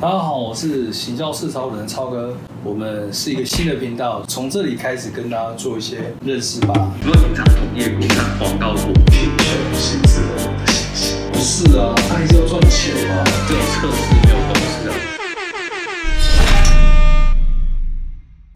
大家好，我是行销四超人超哥，我们是一个新的频道，从这里开始跟大家做一些认识吧。如果你常从业务上广告过去求薪资的信息，不是啊，他还是要赚钱嘛，这种测试没有公司的。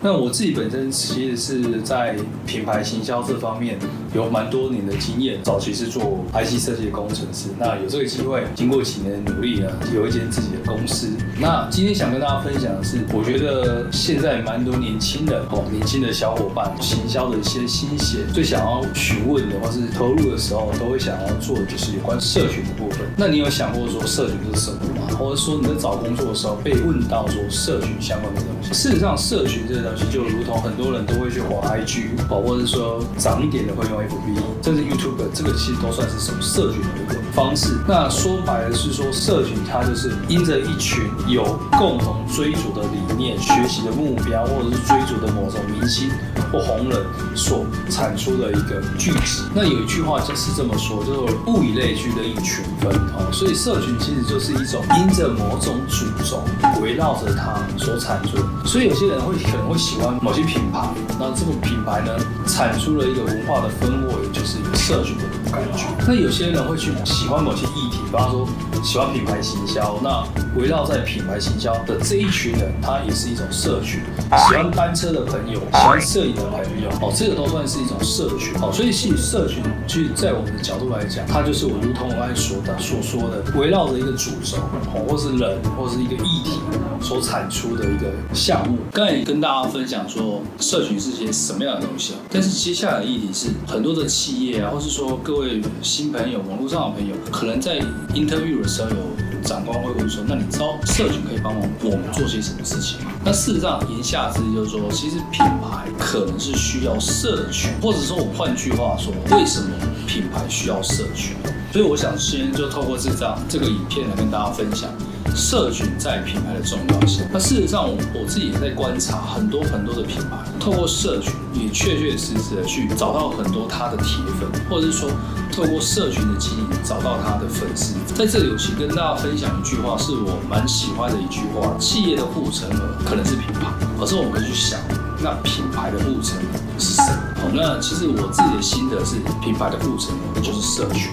那我自己本身其实是在品牌行销这方面有蛮多年的经验，早期是做 IC 设计的工程师。那有这个机会，经过几年的努力呢，有一间自己的公司。那今天想跟大家分享的是，我觉得现在蛮多年轻的哦，年轻的小伙伴，行销的一些心血，最想要询问的或是投入的时候，都会想要做的就是有关社群的部分。那你有想过说社群是什么或者说你在找工作的时候被问到说社群相关的东西？事实上，社群这个东西。就如同很多人都会去滑 IG，或者是说长一点的会用 FB，甚至 YouTube，这个其实都算是什么社群的一个方式。那说白了是说，社群它就是因着一群有共同追逐的理念、学习的目标，或者是追逐的某种明星或红人所产出的一个聚集。那有一句话就是这么说，就是物以类聚，人以群分。哦，所以社群其实就是一种因着某种主轴围绕着它所产出。所以有些人会可能会。喜欢某些品牌，那这个品牌呢，产出了一个文化的氛围，就是有社群的感觉。那有些人会去喜欢某些议题，比方说喜欢品牌行销，那围绕在品牌行销的这一群人，他也是一种社群。喜欢单车的朋友，喜欢摄影的朋友，哦，这个都算是一种社群。哦，所以社群，其实在我们的角度来讲，它就是我如同我刚才所的所说的，围绕着一个主轴，哦，或是人，或是一个议题所产出的一个项目。刚才也跟大家。分享说社群是些什么样的东西啊？但是接下来的议题是很多的企业啊，或是说各位新朋友、网络上的朋友，可能在 interview 的时候有长官会问说：“那你知道社群可以帮忙我们做些什么事情吗？”那事实上言下之意就是说，其实品牌可能是需要社群，或者说我换句话说，为什么品牌需要社群？所以我想先就透过这张这个影片来跟大家分享。社群在品牌的重要性。那事实上，我我自己也在观察很多很多的品牌，透过社群也确确实实的去找到很多他的铁粉，或者是说透过社群的经营找到他的粉丝。在这里，我请跟大家分享一句话，是我蛮喜欢的一句话：企业的护城河可能是品牌，可是我们去想，那品牌的护城河是谁？好，那其实我自己的心得是，品牌的护城河就是社群。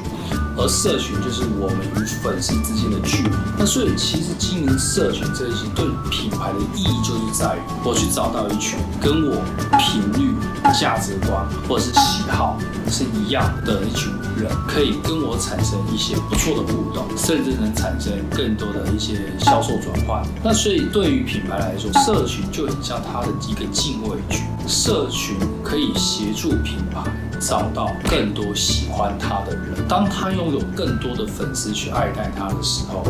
而社群就是我们与粉丝之间的距离。那所以其实经营社群这一些对品牌的意义，就是在于我去找到一群跟我频率、价值观或者是喜好是一样的一群人，可以跟我产生一些不错的互动，甚至能产生更多的一些销售转换。那所以对于品牌来说，社群就很像它的一个禁卫军。社群可以协助品牌找到更多喜欢他的人。当他拥有更多的粉丝去爱戴他的时候，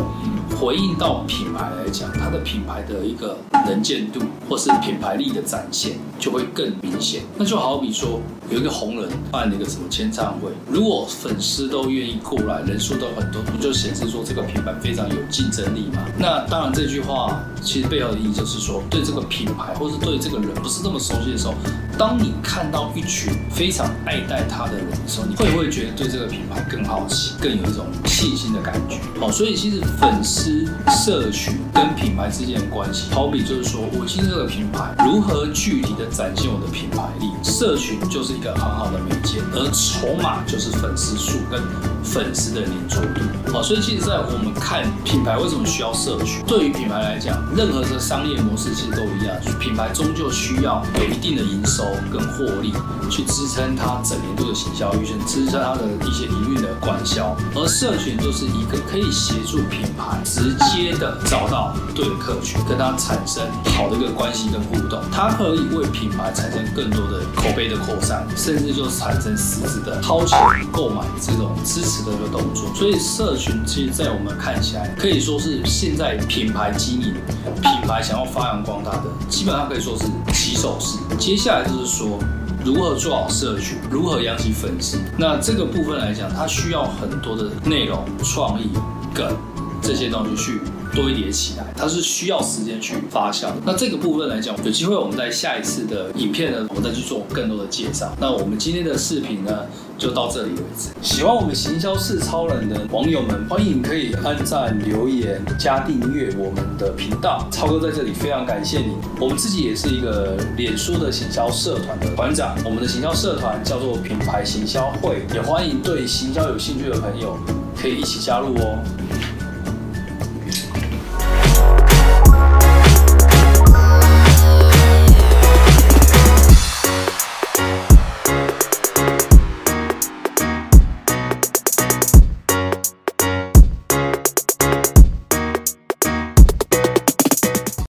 回应到品牌来讲，他的品牌的一个能见度或是品牌力的展现就会更明显。那就好比说，有一个红人办了一个什么签唱会，如果粉丝都愿意过来，人数都很多，不就显示说这个品牌非常有竞争力吗？那当然，这句话其实背后的意义就是说，对这个品牌或是对这个人不是那么熟悉的时候。当你看到一群非常爱戴他的人的时候，你会不会觉得对这个品牌更好奇，更有一种信心的感觉？好，所以其实粉丝、社群跟品牌之间的关系，好比就是说我进这个品牌，如何具体的展现我的品牌力？社群就是一个很好的媒介，而筹码就是粉丝数跟粉丝的黏着度。好，所以其实，在我们看品牌为什么需要社群，对于品牌来讲，任何的商业模式其实都一样，品牌终究需要有一定的营收跟获利，去支撑它整年度的行销预算，支撑它的一些营运的管销。而社群就是一个可以协助品牌直接的找到对的客群，跟它产生好的一个关系跟互动。它可以为品牌产生更多的口碑的扩散，甚至就产生实质的掏钱购买这种支持的一个动作。所以社群其实，在我们看起来，可以说是现在品牌经营、品牌想要发扬光大的，基本上可以说是起手式。接下来就是说，如何做好社群，如何养起粉丝。那这个部分来讲，它需要很多的内容、创意、梗这些东西去堆叠起来，它是需要时间去发酵。那这个部分来讲，有机会我们在下一次的影片呢，我们再去做更多的介绍。那我们今天的视频呢，就到这里为止。喜欢我们行销是超人的网友们，欢迎可以按赞、留言、加订阅我们的频道。超哥在这里非常感谢你。我们自己也是一个脸书的行销社团的团长，我们的行销社团叫做品牌行销会，也欢迎对行销有兴趣的朋友可以一起加入哦。